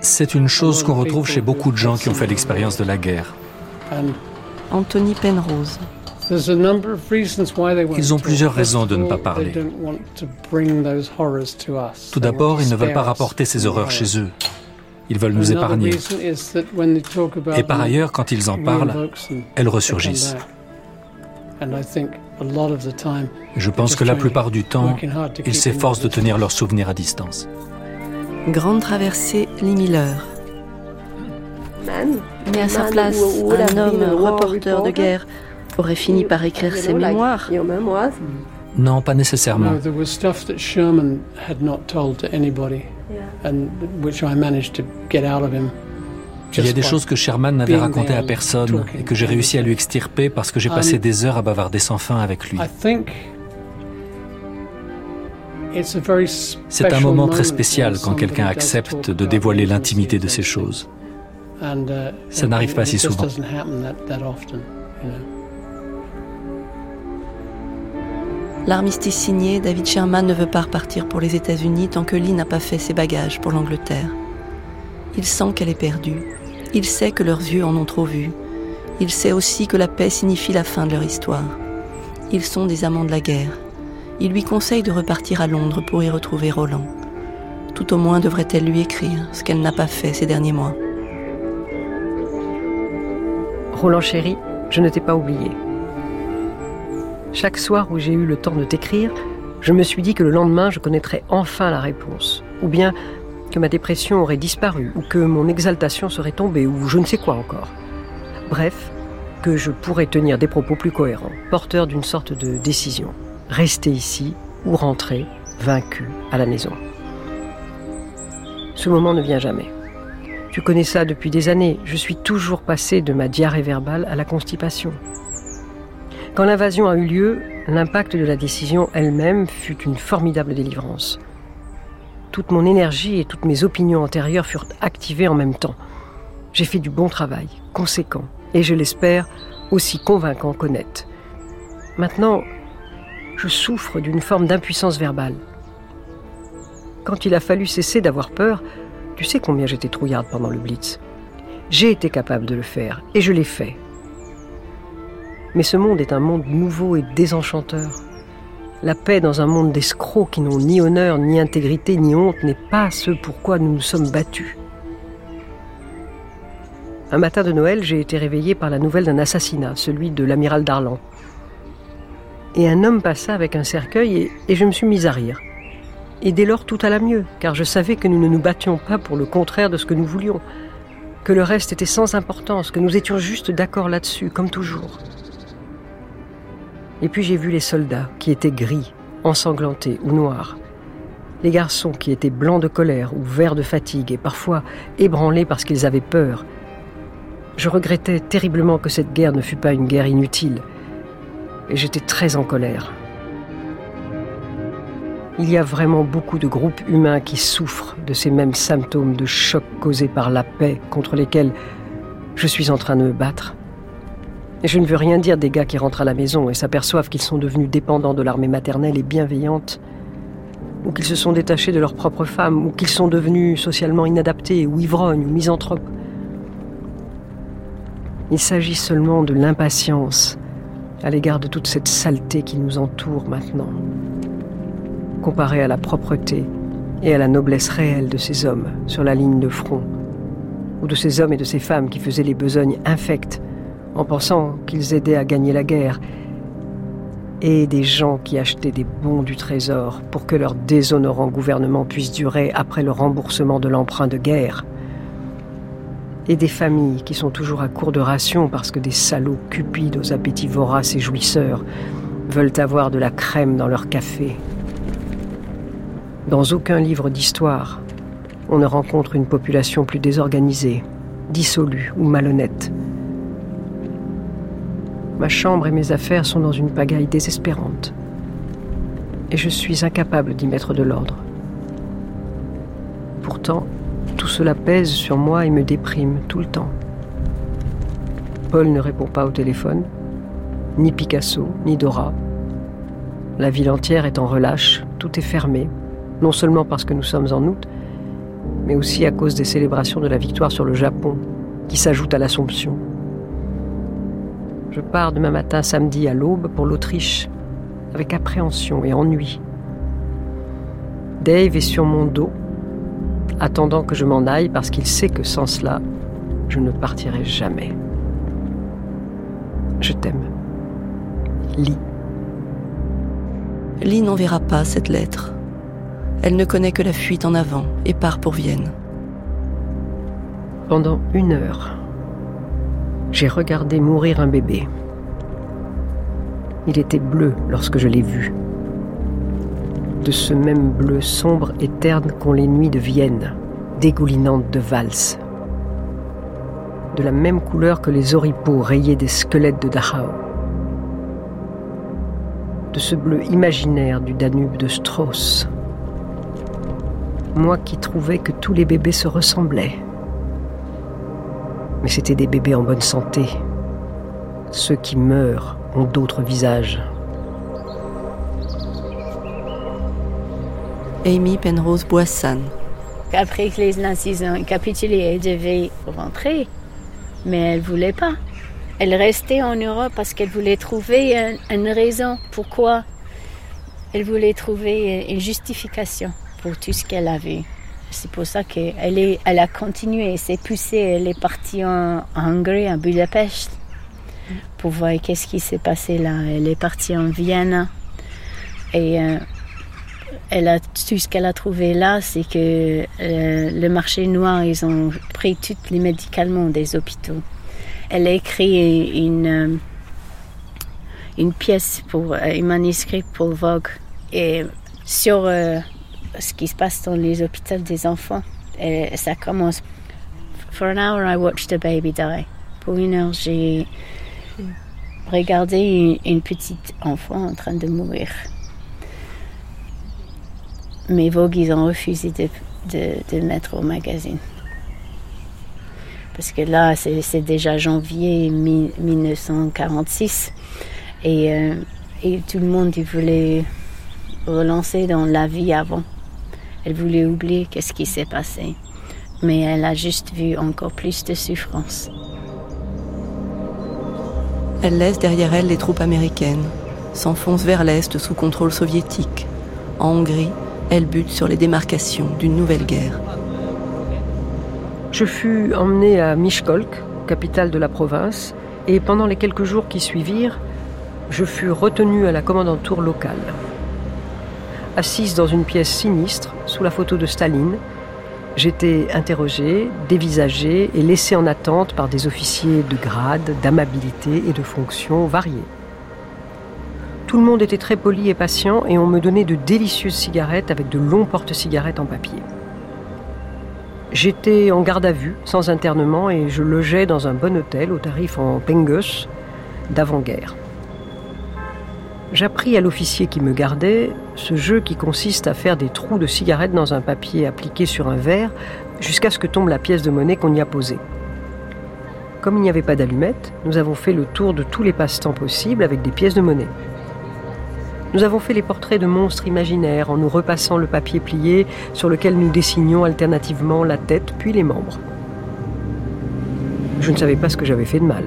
C'est une chose qu'on retrouve chez beaucoup de gens qui ont fait l'expérience de la guerre. Anthony Penrose. Ils ont plusieurs raisons de ne pas parler. Tout d'abord, ils ne veulent pas rapporter ces horreurs chez eux. Ils veulent nous épargner. Et par ailleurs, quand ils en parlent, elles ressurgissent. Je pense que la plupart du temps, ils s'efforcent de tenir leurs souvenirs à distance. Grande traversée, Lee Miller. Mais à sa place, un homme, reporter de guerre, aurait fini par écrire ses mémoires. Non, pas nécessairement. Il y a des choses que Sherman n'avait racontées à personne et que j'ai réussi à lui extirper parce que j'ai passé um, des heures à bavarder sans fin avec lui. C'est un moment très spécial quand quelqu'un accepte de dévoiler l'intimité de ces choses. Uh, Ça n'arrive pas si souvent. L'armistice signé, David Sherman ne veut pas repartir pour les États-Unis tant que Lee n'a pas fait ses bagages pour l'Angleterre. Il sent qu'elle est perdue. Il sait que leurs yeux en ont trop vu. Il sait aussi que la paix signifie la fin de leur histoire. Ils sont des amants de la guerre. Il lui conseille de repartir à Londres pour y retrouver Roland. Tout au moins devrait-elle lui écrire, ce qu'elle n'a pas fait ces derniers mois. Roland chéri, je ne t'ai pas oublié. Chaque soir où j'ai eu le temps de t'écrire, je me suis dit que le lendemain, je connaîtrais enfin la réponse. Ou bien ma dépression aurait disparu, ou que mon exaltation serait tombée, ou je ne sais quoi encore. Bref, que je pourrais tenir des propos plus cohérents, porteurs d'une sorte de décision. Rester ici ou rentrer, vaincu, à la maison. Ce moment ne vient jamais. Tu connais ça depuis des années. Je suis toujours passé de ma diarrhée verbale à la constipation. Quand l'invasion a eu lieu, l'impact de la décision elle-même fut une formidable délivrance. Toute mon énergie et toutes mes opinions antérieures furent activées en même temps. J'ai fait du bon travail, conséquent, et je l'espère, aussi convaincant qu'honnête. Maintenant, je souffre d'une forme d'impuissance verbale. Quand il a fallu cesser d'avoir peur, tu sais combien j'étais trouillarde pendant le Blitz. J'ai été capable de le faire, et je l'ai fait, mais ce monde est un monde nouveau et désenchanteur. La paix dans un monde d'escrocs qui n'ont ni honneur, ni intégrité, ni honte n'est pas ce pourquoi nous nous sommes battus. Un matin de Noël, j'ai été réveillé par la nouvelle d'un assassinat, celui de l'amiral Darlan. Et un homme passa avec un cercueil et, et je me suis mise à rire. Et dès lors, tout alla mieux, car je savais que nous ne nous battions pas pour le contraire de ce que nous voulions, que le reste était sans importance, que nous étions juste d'accord là-dessus, comme toujours. Et puis j'ai vu les soldats qui étaient gris, ensanglantés ou noirs. Les garçons qui étaient blancs de colère ou verts de fatigue et parfois ébranlés parce qu'ils avaient peur. Je regrettais terriblement que cette guerre ne fût pas une guerre inutile. Et j'étais très en colère. Il y a vraiment beaucoup de groupes humains qui souffrent de ces mêmes symptômes de choc causés par la paix contre lesquels je suis en train de me battre. Et je ne veux rien dire des gars qui rentrent à la maison et s'aperçoivent qu'ils sont devenus dépendants de l'armée maternelle et bienveillante, ou qu'ils se sont détachés de leur propre femme, ou qu'ils sont devenus socialement inadaptés, ou ivrognes, ou misanthropes. Il s'agit seulement de l'impatience à l'égard de toute cette saleté qui nous entoure maintenant, comparée à la propreté et à la noblesse réelle de ces hommes sur la ligne de front, ou de ces hommes et de ces femmes qui faisaient les besognes infectes en pensant qu'ils aidaient à gagner la guerre, et des gens qui achetaient des bons du trésor pour que leur déshonorant gouvernement puisse durer après le remboursement de l'emprunt de guerre, et des familles qui sont toujours à court de rations parce que des salauds cupides aux appétits voraces et jouisseurs veulent avoir de la crème dans leur café. Dans aucun livre d'histoire, on ne rencontre une population plus désorganisée, dissolue ou malhonnête Ma chambre et mes affaires sont dans une pagaille désespérante. Et je suis incapable d'y mettre de l'ordre. Pourtant, tout cela pèse sur moi et me déprime tout le temps. Paul ne répond pas au téléphone, ni Picasso, ni Dora. La ville entière est en relâche, tout est fermé, non seulement parce que nous sommes en août, mais aussi à cause des célébrations de la victoire sur le Japon, qui s'ajoutent à l'Assomption. Je pars demain matin samedi à l'aube pour l'Autriche, avec appréhension et ennui. Dave est sur mon dos, attendant que je m'en aille parce qu'il sait que sans cela, je ne partirai jamais. Je t'aime. Lis. Lee n'enverra pas cette lettre. Elle ne connaît que la fuite en avant et part pour Vienne. Pendant une heure, j'ai regardé mourir un bébé. Il était bleu lorsque je l'ai vu. De ce même bleu sombre et terne qu'ont les nuits de Vienne, dégoulinantes de valse. De la même couleur que les oripeaux rayés des squelettes de Dachau de ce bleu imaginaire du Danube de Strauss. Moi qui trouvais que tous les bébés se ressemblaient. Mais c'étaient des bébés en bonne santé. Ceux qui meurent ont d'autres visages. Amy Penrose Boissan. Après que les nazis ont capitulé, elle devait rentrer, mais elle voulait pas. Elle restait en Europe parce qu'elle voulait trouver une raison pourquoi. Elle voulait trouver une justification pour tout ce qu'elle a vu. C'est pour ça qu'elle a continué, elle s'est poussée, elle est partie en, Hongrie, à Budapest, pour voir qu'est-ce qui s'est passé là. Elle est partie en Vienne et euh, elle a, tout ce qu'elle a trouvé là, c'est que euh, le marché noir, ils ont pris tous les médicaments des hôpitaux. Elle a écrit une, euh, pièce pour un manuscrit pour Vogue. Et sur ce qui se passe dans les hôpitaux des enfants. Et ça commence. For an hour, I watched a baby die. Pour une heure, j'ai regardé une, petite enfant en train de mourir. Mais Vogue, ils ont refusé de, de, mettre au magazine parce que là, c'est déjà janvier 1946 et, euh, et, tout le monde il voulait relancer dans la vie avant. Elle voulait oublier qu'est-ce qui s'est passé, mais elle a juste vu encore plus de souffrance. Elle laisse derrière elle les troupes américaines, s'enfonce vers l'est sous contrôle soviétique. En Hongrie, elle bute sur les démarcations d'une nouvelle guerre. Je fus emmené à Miskolc, capitale de la province, et pendant les quelques jours qui suivirent, je fus retenu à la commandanture locale. Assise dans une pièce sinistre, sous la photo de Staline, j'étais interrogé, dévisagé et laissé en attente par des officiers de grade, d'amabilité et de fonctions variées. Tout le monde était très poli et patient et on me donnait de délicieuses cigarettes avec de longs porte-cigarettes en papier. J'étais en garde à vue, sans internement, et je logeais dans un bon hôtel au tarif en pengus d'avant-guerre. J'appris à l'officier qui me gardait ce jeu qui consiste à faire des trous de cigarettes dans un papier appliqué sur un verre jusqu'à ce que tombe la pièce de monnaie qu'on y a posée. Comme il n'y avait pas d'allumette, nous avons fait le tour de tous les passe-temps possibles avec des pièces de monnaie. Nous avons fait les portraits de monstres imaginaires en nous repassant le papier plié sur lequel nous dessinions alternativement la tête puis les membres. Je ne savais pas ce que j'avais fait de mal.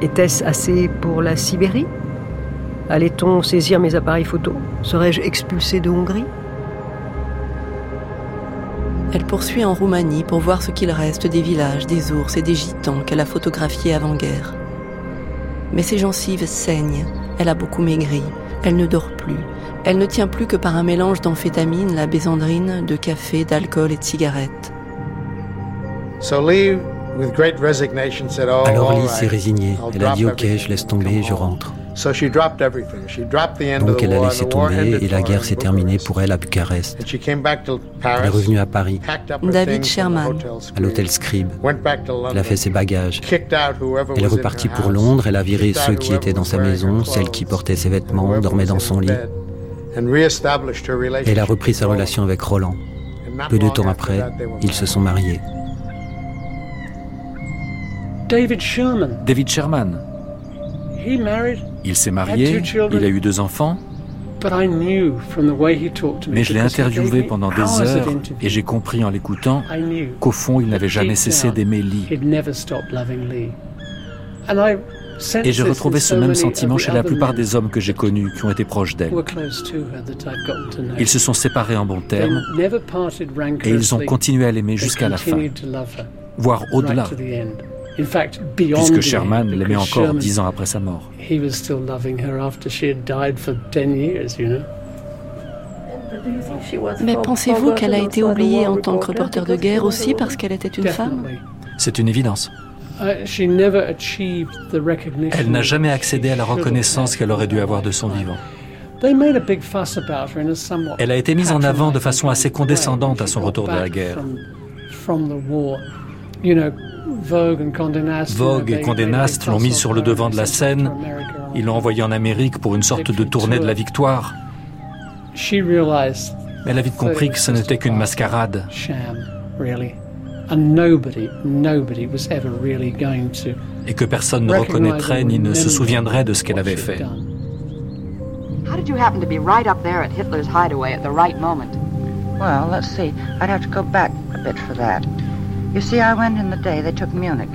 Était-ce assez pour la Sibérie? Allait-on saisir mes appareils photo Serais-je expulsé de Hongrie Elle poursuit en Roumanie pour voir ce qu'il reste des villages, des ours et des gitans qu'elle a photographiés avant-guerre. Mais ses gencives saignent elle a beaucoup maigri. Elle ne dort plus. Elle ne tient plus que par un mélange d'amphétamine, la bésandrine, de café, d'alcool et de cigarettes. Alors Lee s'est résignée. Elle a dit ok, je laisse tomber, je rentre. Donc elle a laissé tomber et la guerre s'est terminée pour elle à Bucarest. Elle est revenue à Paris. David Sherman. À l'hôtel Scribe. Elle a fait ses bagages. Elle est repartie pour Londres. Elle a viré ceux qui étaient dans sa maison, celle qui portait ses vêtements, dormait dans son lit. elle a repris sa relation avec Roland. Peu de temps après, ils se sont mariés. David Sherman. David Sherman. Il s'est marié, il a eu deux enfants. Mais je l'ai interviewé pendant des heures et j'ai compris en l'écoutant qu'au fond, il n'avait jamais cessé d'aimer Lee. Et j'ai retrouvé ce même sentiment chez la plupart des hommes que j'ai connus qui ont été proches d'elle. Ils se sont séparés en bons termes et ils ont continué à l'aimer jusqu'à la fin, voire au-delà, puisque Sherman l'aimait encore dix ans après sa mort. Mais pensez-vous qu'elle a été oubliée en tant que reporter de guerre aussi parce qu'elle était une femme? C'est une évidence. Elle n'a jamais accédé à la reconnaissance qu'elle aurait dû avoir de son vivant. Elle a été mise en avant de façon assez condescendante à son retour de la guerre. Vogue et Condé Nast l'ont mise sur le devant de la scène. Ils l'ont envoyée en Amérique pour une sorte de tournée de la victoire. Elle a vite compris que ce n'était qu'une mascarade et que personne ne reconnaîtrait ni ne se souviendrait de ce qu'elle avait fait. How did you happen to be right up there at Hitler's hideaway at the right moment? Well, let's see. I'd have to go back a bit for that. You see, I went in the day they took Munich.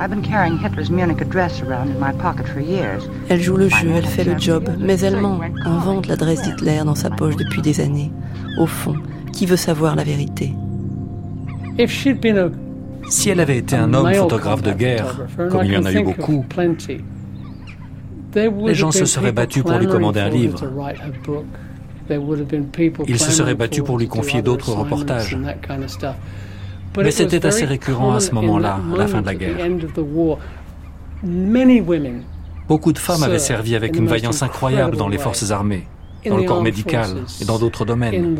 I've been carrying Hitler's Munich address around in my pocket for years. Elle joue le jeu, elle fait le job, mais elle ment, invente l'adresse d'Hitler dans sa poche depuis des années. Au fond, qui veut savoir la vérité? Si elle avait été un homme photographe de guerre, comme il y en a eu beaucoup, les gens se seraient battus pour lui commander un livre. Ils se seraient battus pour lui confier d'autres reportages. Mais c'était assez récurrent à ce moment-là, à la fin de la guerre. Beaucoup de femmes avaient servi avec une vaillance incroyable dans les forces armées, dans le corps médical et dans d'autres domaines.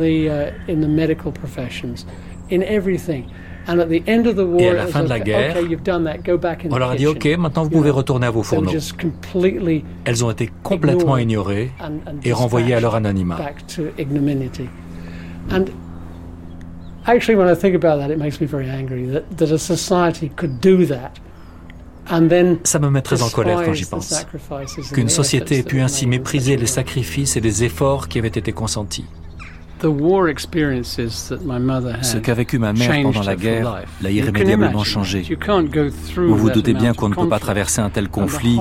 Et à la fin de la guerre, on leur a dit OK, maintenant vous pouvez retourner à vos fourneaux. Elles ont été complètement ignorées et renvoyées à leur anonymat. Actually, when I think about that, it makes me very angry that, that a society could do that. Ça me met très en colère quand j'y pense. Qu'une société ait pu ainsi mépriser les sacrifices et les efforts qui avaient été consentis. Ce qu'a vécu ma mère pendant la guerre l'a irrémédiablement changé. Vous vous doutez bien qu'on ne peut pas traverser un tel conflit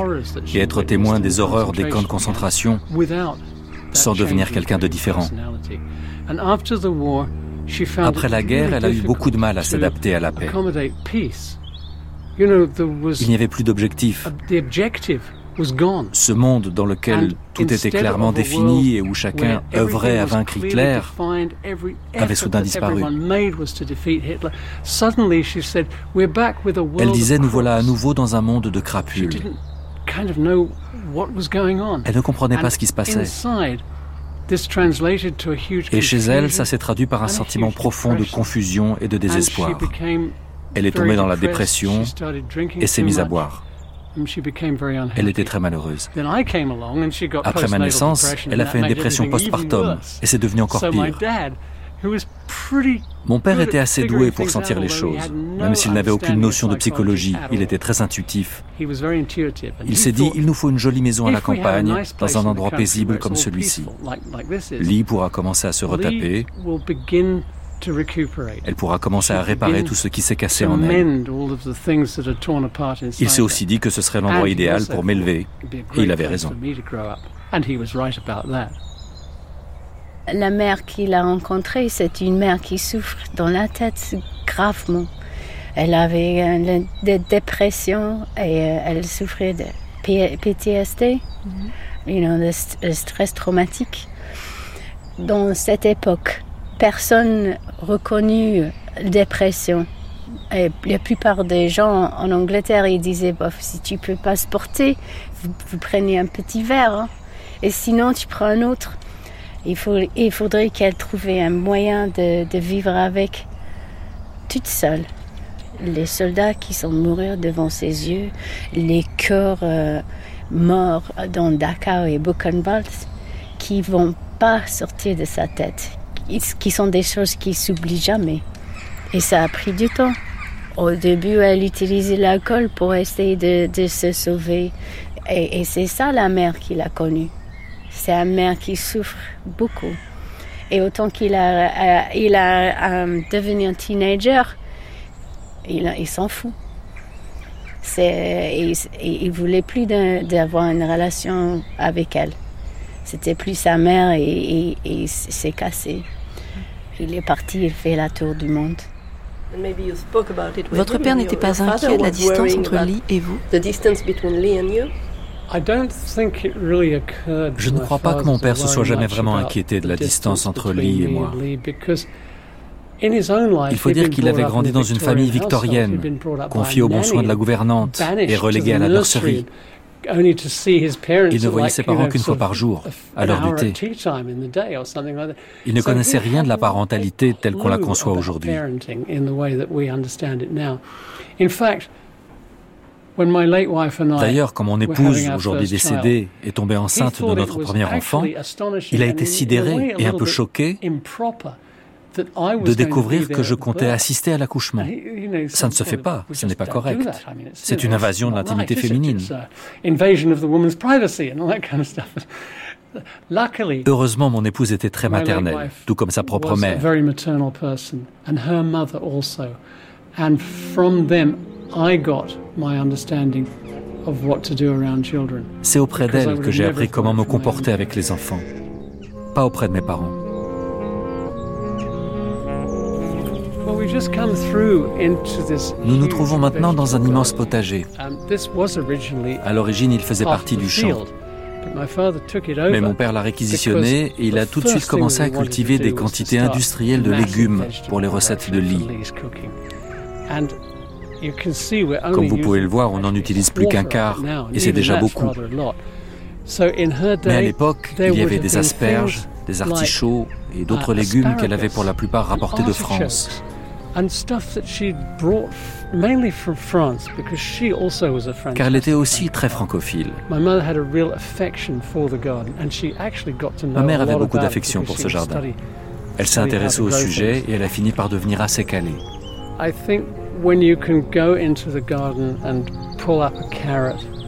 et être témoin des horreurs des camps de concentration sans devenir quelqu'un de différent. Après la guerre, elle a eu beaucoup de mal à s'adapter à la paix. Il n'y avait plus d'objectif. Ce monde dans lequel tout était clairement défini et où chacun œuvrait à vaincre Hitler avait soudain disparu. Elle disait Nous voilà à nouveau dans un monde de crapules. Elle ne comprenait pas ce qui se passait. Et chez elle, ça s'est traduit par un sentiment profond de confusion et de désespoir. Elle est tombée dans la dépression et s'est mise à boire. Elle était très malheureuse. Après ma naissance, elle a fait une dépression postpartum et c'est devenu encore pire. Mon père était assez doué pour sentir les choses, même s'il n'avait aucune notion de psychologie, il était très intuitif. Il s'est dit, il nous faut une jolie maison à la campagne, dans un endroit paisible comme celui-ci. Lee pourra commencer à se retaper, elle pourra commencer à réparer tout ce qui s'est cassé en elle. Il s'est aussi dit que ce serait l'endroit idéal pour m'élever, et il avait raison. La mère qu'il a rencontrée, c'est une mère qui souffre dans la tête gravement. Elle avait des dépressions et euh, elle souffrait de PTSD, de stress traumatique. Dans cette époque, personne reconnu dépression. Et la plupart des gens en Angleterre, ils disaient, si tu peux pas se porter, vous, prenez un petit verre. Hein. Et sinon, tu prends un autre. Il, faudrait qu'elle trouve un moyen de, vivre avec toute seule. Les soldats qui sont morts devant ses yeux, les cœurs euh, morts dans Dakar et Buchenwald, qui vont pas sortir de sa tête, qui sont des choses qui s'oublient jamais. Et ça a pris du temps. Au début, elle utilisait l'alcool pour essayer de, se sauver. Et, c'est ça la mère qu'il a connue. C'est une mère qui souffre beaucoup. Et autant qu'il a, euh, il a euh, devenu un teenager, il, il s'en fout. C'est, il, ne voulait plus d'avoir une relation avec elle. C'était plus sa mère et, il s'est cassé. Il est parti, il fait la tour du monde. Votre père n'était pas inquiet de la distance entre Lee et vous Je ne crois pas que mon père se soit jamais vraiment inquiété de la distance entre Lee et moi. Il faut dire qu'il avait grandi dans une famille victorienne, confié aux bons soins de la gouvernante et relégué à la nurserie. Il ne voyait ses parents qu'une fois par jour, à l'heure du thé. Il ne connaissait rien de la parentalité telle qu'on la conçoit aujourd'hui. D'ailleurs, quand mon épouse, aujourd'hui décédée, est tombée enceinte de notre premier enfant, il a été sidéré et un peu choqué de découvrir que je comptais assister à l'accouchement. Ça ne se fait pas, ce n'est pas correct. C'est une invasion de l'intimité féminine. Heureusement, mon épouse était très maternelle, tout comme sa propre mère. C'est auprès d'elle que j'ai appris comment me comporter avec les enfants, pas auprès de mes parents. Nous nous trouvons maintenant dans un immense potager. À l'origine, il faisait partie du champ. Mais mon père l'a réquisitionné et il a tout de suite commencé à cultiver des quantités industrielles de légumes pour les recettes de lit. Comme vous pouvez le voir, on n'en utilise plus qu'un quart et c'est déjà beaucoup. Mais à l'époque, il y avait des asperges, des artichauts et d'autres légumes qu'elle avait pour la plupart rapportés de France. Car elle était aussi très francophile. Ma mère avait beaucoup d'affection pour ce jardin. Elle s'est intéressée au sujet et elle a fini par devenir assez calée.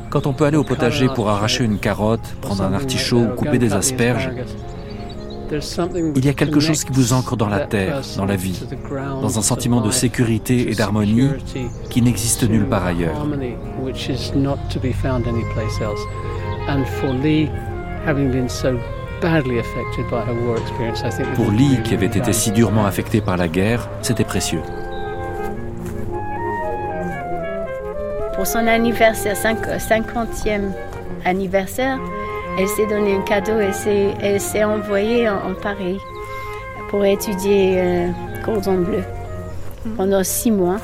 Quand on peut aller au potager pour arracher une carotte, prendre un artichaut ou couper des asperges, il y a quelque chose qui vous ancre dans la terre, dans la vie, dans un sentiment de sécurité et d'harmonie qui n'existe nulle part ailleurs. Pour Lee, qui avait été si durement affecté par la guerre, c'était précieux. Pour son anniversaire, 50e anniversaire, elle s'est donné un cadeau, elle s'est envoyée en, Paris pour étudier euh, cordon bleu pendant six mois.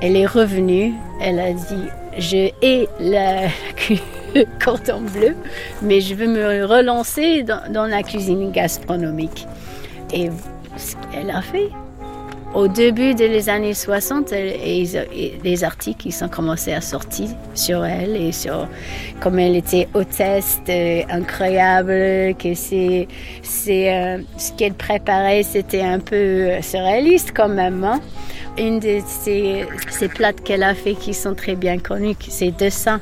Elle est revenue, elle a dit je hais la, le cordon bleu, mais je veux me relancer dans, la cuisine gastronomique. Et elle a fait au début des années 60, les articles qui sont commencés à sortir sur elle et sur comment elle était hôtesse euh, incroyable, que c'est, euh, ce qu'elle préparait, c'était un peu surréaliste quand même. Hein. Une de ces, ces plats qu'elle a fait qui sont très bien connus, c'est dessins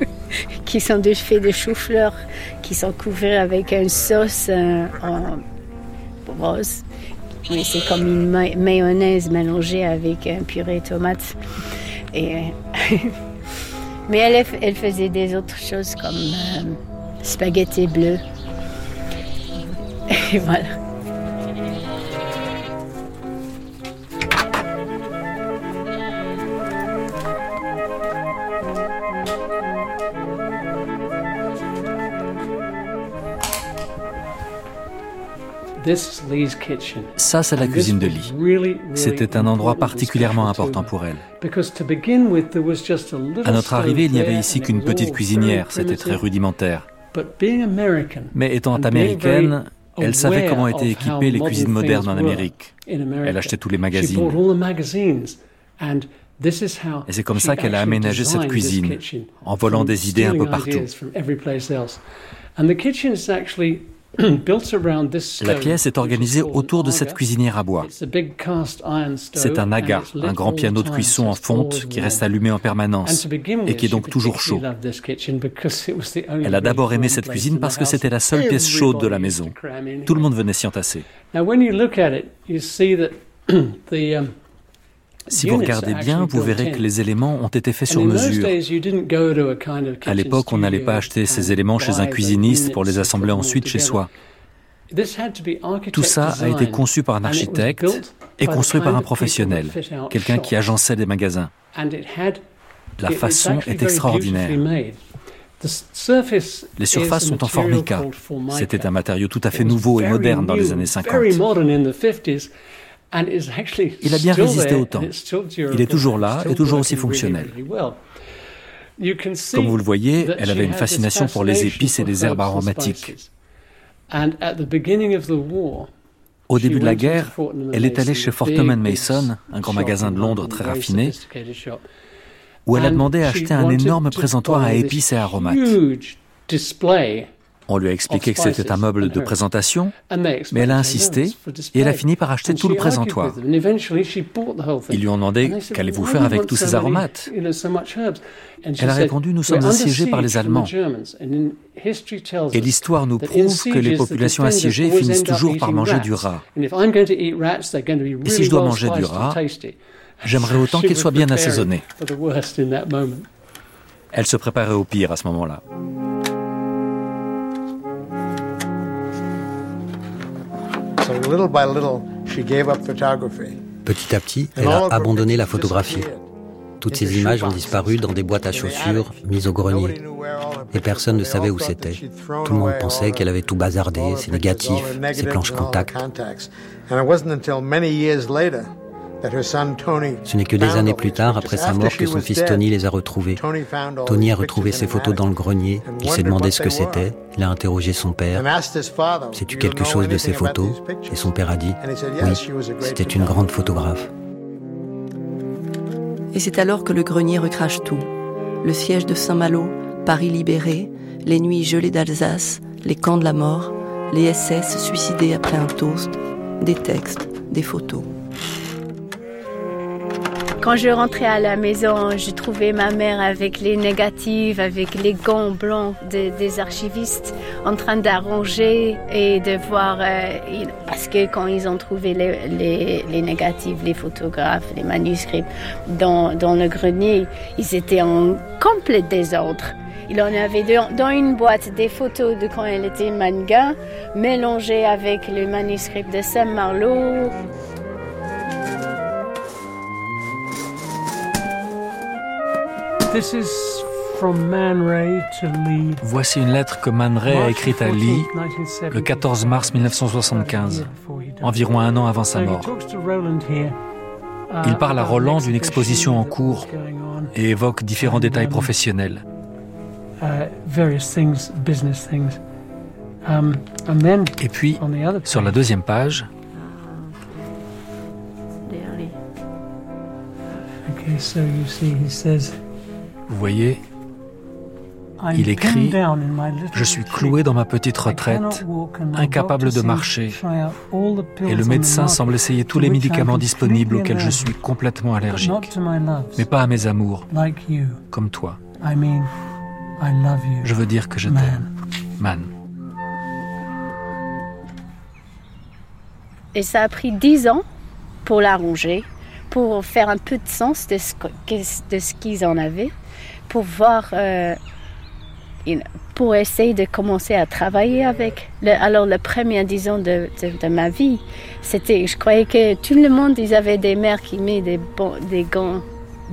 qui sont des faits de chou-fleur, qui sont couverts avec une sauce euh, rose mais c'est comme une mayonnaise mélangée avec un purée de tomates. Et, mais elle, elle, faisait des autres choses comme euh, spaghetti bleu. Et voilà. Ça, c'est la cuisine de Lee. C'était un endroit particulièrement important pour elle. À notre arrivée, il n'y avait ici qu'une petite cuisinière, c'était très rudimentaire. Mais étant américaine, elle savait comment étaient équipées les cuisines modernes en Amérique. Elle achetait tous les magazines. Et c'est comme ça qu'elle a aménagé cette cuisine, en volant des idées un peu partout. La pièce est organisée autour de cette cuisinière à bois. C'est un aga, un grand piano de cuisson en fonte qui reste allumé en permanence et qui est donc toujours chaud. Elle a d'abord aimé cette cuisine parce que c'était la seule pièce chaude de la maison. Tout le monde venait s'y entasser. Si vous regardez bien, vous verrez que les éléments ont été faits sur mesure. À l'époque, on n'allait pas acheter ces éléments chez un cuisiniste pour les assembler ensuite chez soi. Tout ça a été conçu par un architecte et construit par un professionnel, quelqu'un qui agençait des magasins. La façon est extraordinaire. Les surfaces sont en formica. C'était un matériau tout à fait nouveau et moderne dans les années 50. Il a bien résisté au temps. Il est toujours là et toujours aussi fonctionnel. Comme vous le voyez, elle avait une fascination pour les épices et les herbes aromatiques. Au début de la guerre, elle est allée chez Fortnum Mason, un grand magasin de Londres très raffiné, où elle a demandé à acheter un énorme présentoir à épices et aromates. On lui a expliqué que c'était un meuble de présentation, mais elle a insisté et elle a fini par acheter tout le présentoir. Ils lui ont demandé Qu'allez-vous faire avec tous ces aromates Elle a répondu Nous sommes assiégés par les Allemands. Et l'histoire nous prouve que les populations assiégées finissent toujours par manger du rat. Et si je dois manger du rat, j'aimerais autant qu'il soit bien assaisonné. Elle se préparait au pire à ce moment-là. Petit à petit, elle a abandonné la photographie. Toutes ces images ont disparu dans des boîtes à chaussures mises au grenier. Et personne ne savait où c'était. Tout le monde pensait qu'elle avait tout bazardé, ses négatifs, ses planches contact. Ce n'est que des années plus tard, après sa mort, que son fils Tony les a retrouvés. Tony a retrouvé ses photos dans le grenier. Il s'est demandé ce que c'était. Il a interrogé son père. Sais-tu quelque chose de ces photos Et son père a dit oui, c'était une grande photographe. Et c'est alors que le grenier recrache tout. Le siège de Saint-Malo, Paris libéré, les nuits gelées d'Alsace, les camps de la mort, les SS suicidés après un toast, des textes, des photos. Quand je rentrais à la maison, je trouvais ma mère avec les négatives, avec les gants blancs des archivistes, en train d'arranger et de voir. Euh, parce que quand ils ont trouvé les, les, les, négatifs, les photographes, les manuscrits dans, le grenier, ils étaient en complet désordre. Il en avait dans une boîte des photos de quand elle était manga, mélangées avec le manuscrit de Saint-Marlowe. Voici une lettre que Man Ray a écrite à Lee le 14 mars 1975, environ un an avant sa mort. Il parle à Roland d'une exposition en cours et évoque différents détails professionnels. Et puis, sur la deuxième page, vous voyez, il écrit Je suis cloué dans ma petite retraite, incapable de marcher, et le médecin semble essayer tous les médicaments disponibles auxquels je suis complètement allergique, mais pas à mes amours, comme toi. Je veux dire que je t'aime. Man. Et ça a pris dix ans pour l'arranger, pour faire un peu de sens de ce qu'ils en avaient euh, pour essayer de commencer à travailler avec. alors, le premier, disons, de, de, ma vie, c'était, je croyais que tout le monde, ils avaient des mères qui mettaient des, des gants.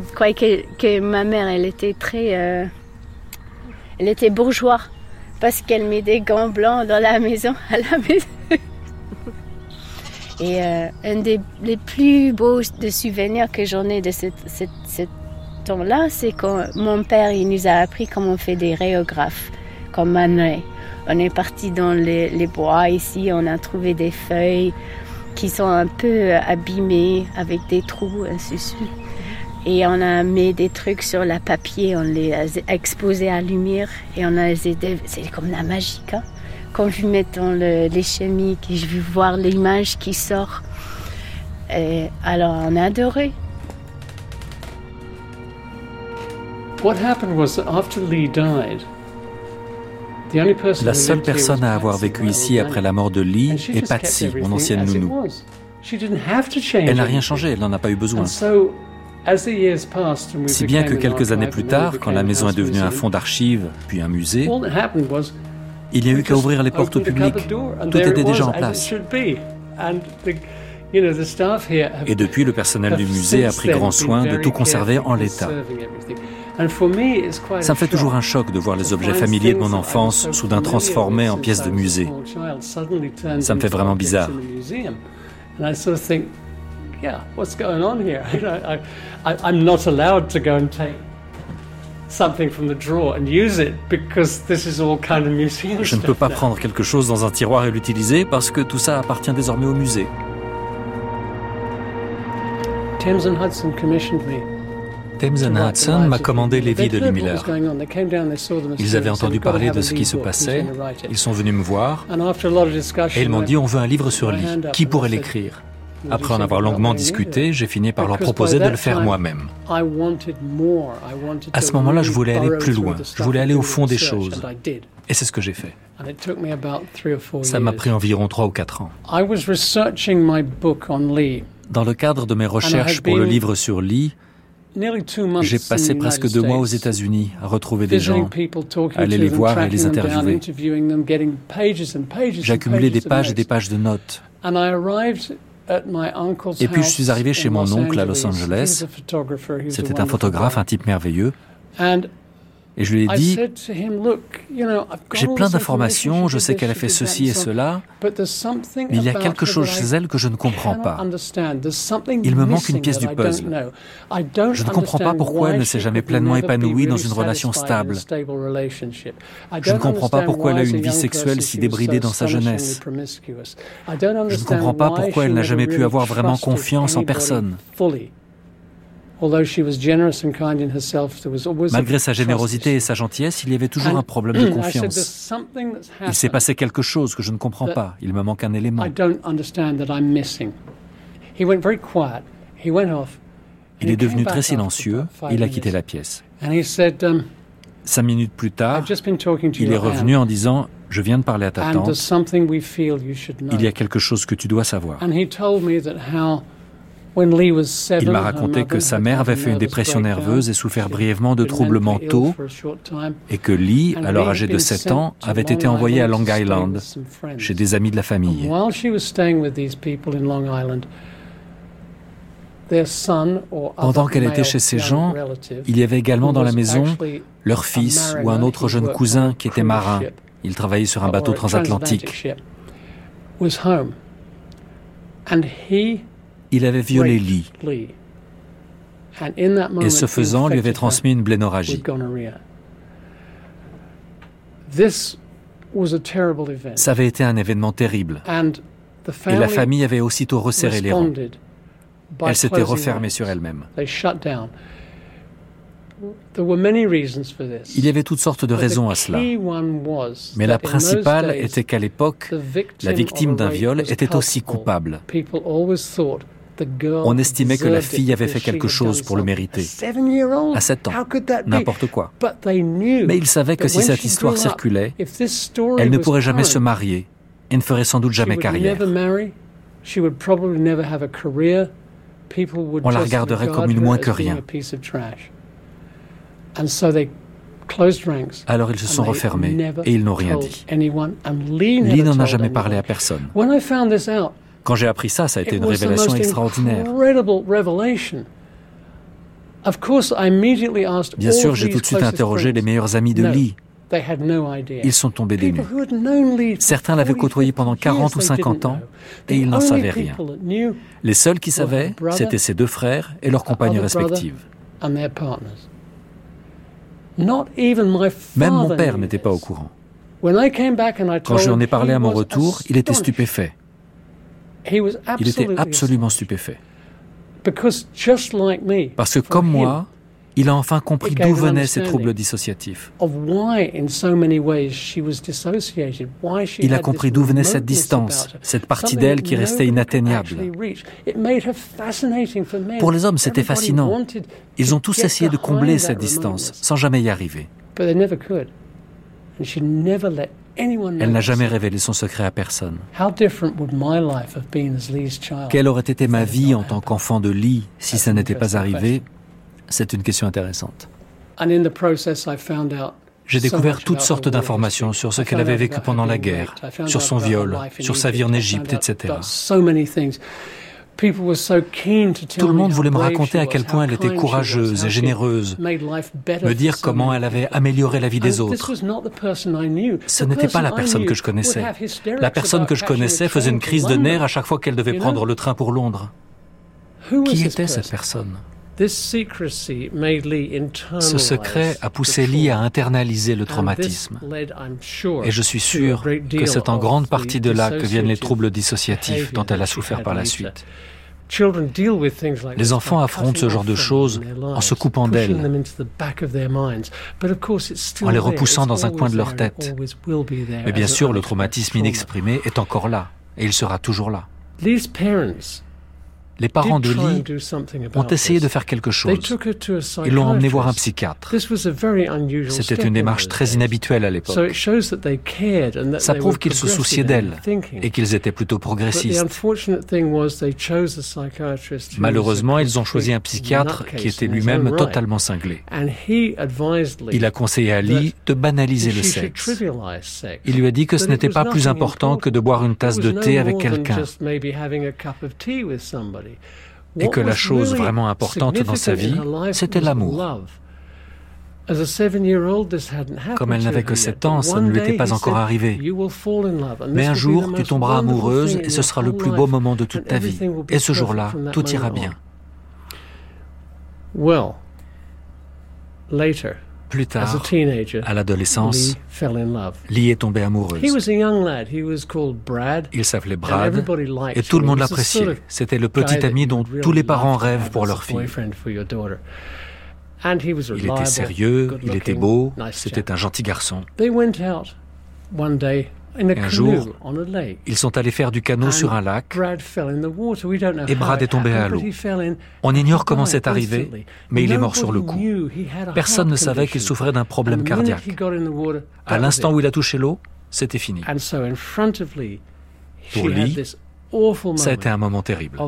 Je croyais que, que, ma mère, elle était très, euh, elle était bourgeois parce qu'elle met des gants blancs dans la maison, à la maison. Et euh, un des les plus beaux de souvenirs que j'en ai de cette là c'est quand mon père il nous a appris comment on fait des rhéographes, comme Man On est parti dans les, bois ici, on a trouvé des feuilles qui sont un peu abîmées avec des trous. Et on a mis des trucs sur le papier, on les a exposés à la lumière et on a c'est comme la magie. Hein. quand je mets dans les chemiques, je veux voir l'image qui sort. Et alors on a adoré. La seule personne à avoir vécu ici après la mort de Lee est Patsy, mon ancienne nounou. Elle n'a rien changé, elle n'en a pas eu besoin. Si bien que quelques années plus tard, quand la maison est devenue un fonds d'archives, puis un musée, il n'y a eu qu'à ouvrir les portes au public. Tout était déjà en place. Et depuis, le personnel du musée a pris grand soin de tout conserver en l'état. Ça me fait toujours un choc de voir les objets familiers de mon enfance soudain transformés en pièces de musée. Ça me fait vraiment bizarre. Je ne peux pas prendre quelque chose dans un tiroir et l'utiliser parce que tout ça appartient désormais au musée. Thames Hudson commissioned me Thames Hudson m'a commandé les vies de Lee Miller. Ils avaient entendu parler de ce qui se passait, ils sont venus me voir et ils m'ont dit on veut un livre sur Lee, qui pourrait l'écrire? Après en avoir longuement discuté, j'ai fini par leur proposer de le faire moi-même. À ce moment-là, je voulais aller plus loin, je voulais aller au fond des choses. Et c'est ce que j'ai fait. Ça m'a pris environ trois ou quatre ans. Dans le cadre de mes recherches pour le livre sur Lee, j'ai passé presque deux mois aux États-Unis à retrouver des gens, à aller les voir et les interviewer. J'ai accumulé des pages et des pages de notes. Et puis je suis arrivé chez mon oncle à Los Angeles. C'était un photographe, un type merveilleux. Et je lui ai dit, j'ai plein d'informations, je sais qu'elle a fait ceci et cela, mais il y a quelque chose chez elle que je ne comprends pas. Il me manque une pièce du puzzle. Je ne comprends pas pourquoi elle ne s'est jamais pleinement épanouie dans une relation stable. Je ne comprends pas pourquoi elle a eu une vie sexuelle si débridée dans sa jeunesse. Je ne comprends pas pourquoi elle n'a jamais pu avoir vraiment confiance en personne. Malgré sa générosité et sa gentillesse, il y avait toujours un problème de confiance. Il s'est passé quelque chose que je ne comprends pas. Il me manque un élément. Il est devenu très silencieux. Il a quitté la pièce. Um, Cinq minutes plus tard, il est revenu en disant Je viens de parler à ta tante. Il y a quelque chose que tu dois savoir. Il m'a raconté que sa mère avait fait une dépression nerveuse et souffert brièvement de troubles mentaux et que Lee, alors âgé de 7 ans, avait été envoyé à Long Island chez des amis de la famille. Pendant qu'elle était chez ces gens, il y avait également dans la maison leur fils ou un autre jeune cousin qui était marin. Il travaillait sur un bateau transatlantique il avait violé Lee. Et ce faisant, lui avait transmis une blénorragie. Ça avait été un événement terrible. Et la famille avait aussitôt resserré les rangs. Elle s'était refermée sur elle-même. Il y avait toutes sortes de raisons à cela. Mais la principale était qu'à l'époque, la victime d'un viol était aussi coupable. On estimait que la fille avait fait quelque chose pour le mériter. À 7 ans, n'importe quoi. Mais ils savaient que si cette histoire circulait, elle ne pourrait jamais se marier et ne ferait sans doute jamais carrière. On la regarderait comme une moins que rien. Alors ils se sont refermés et ils n'ont rien dit. Lee n'en a jamais parlé à personne. Quand j'ai appris ça, ça a été une révélation extraordinaire. Bien sûr, j'ai tout de suite interrogé les meilleurs amis de Lee. Ils sont tombés des nues. Certains l'avaient côtoyé pendant 40 ou 50 ans et ils n'en savaient rien. Les seuls qui savaient, c'étaient ses deux frères et leurs compagnes respectives. Même mon père n'était pas au courant. Quand je lui en ai parlé à mon retour, il était stupéfait. Il était absolument stupéfait. Parce que comme moi, Il a enfin compris d'où venaient ces troubles dissociatifs. Il a compris d'où venait cette distance, cette partie d'elle qui restait inatteignable. Pour les hommes, c'était fascinant. Ils ont tous essayé de combler cette distance sans jamais y arriver. Elle n'a jamais révélé son secret à personne. Quelle aurait été ma vie en tant qu'enfant de Lee si ça n'était pas arrivé? C'est une question intéressante. J'ai découvert toutes sortes d'informations sur ce qu'elle avait vécu pendant la guerre, sur son viol, sur sa vie en Égypte, etc. Tout le monde voulait me raconter à quel point elle était courageuse et généreuse, me dire comment elle avait amélioré la vie des autres. Ce n'était pas la personne que je connaissais. La personne que je connaissais faisait une crise de nerfs à chaque fois qu'elle devait prendre le train pour Londres. Qui était cette personne? Ce secret a poussé Lee à internaliser le traumatisme. Et je suis sûr que c'est en grande partie de là que viennent les troubles dissociatifs dont elle a souffert par la suite. Les enfants affrontent ce genre de choses en se coupant d'elles, en les repoussant dans un coin de leur tête. Mais bien sûr, le traumatisme inexprimé est encore là, et il sera toujours là les parents de Lee ont essayé de faire quelque chose. Ils l'ont emmené voir un psychiatre. C'était une démarche très inhabituelle à l'époque. Ça prouve qu'ils se souciaient d'elle et qu'ils étaient plutôt progressistes. Malheureusement, ils ont choisi un psychiatre qui était lui-même totalement cinglé. Il a conseillé à Lee de banaliser le sexe. Il lui a dit que ce n'était pas plus important que de boire une tasse de thé avec quelqu'un et que la chose vraiment importante dans sa vie, c'était l'amour. Comme elle n'avait que 7 ans, ça ne lui était pas encore arrivé. Mais un jour, tu tomberas amoureuse et ce sera le plus beau moment de toute ta vie. Et ce jour-là, tout ira bien. Plus tard, à l'adolescence, Lee est tombé amoureuse. Il s'appelait Brad et tout le monde l'appréciait. C'était le petit ami dont tous les parents rêvent pour leur fille. Il était sérieux, il était beau, c'était un gentil garçon. Un jour, ils sont allés faire du canot sur un lac et Brad est tombé à l'eau. On ignore comment c'est arrivé, mais il est mort sur le coup. Personne ne savait qu'il souffrait d'un problème cardiaque. À l'instant où il a touché l'eau, c'était fini. Pour Lee, ça a été un moment terrible.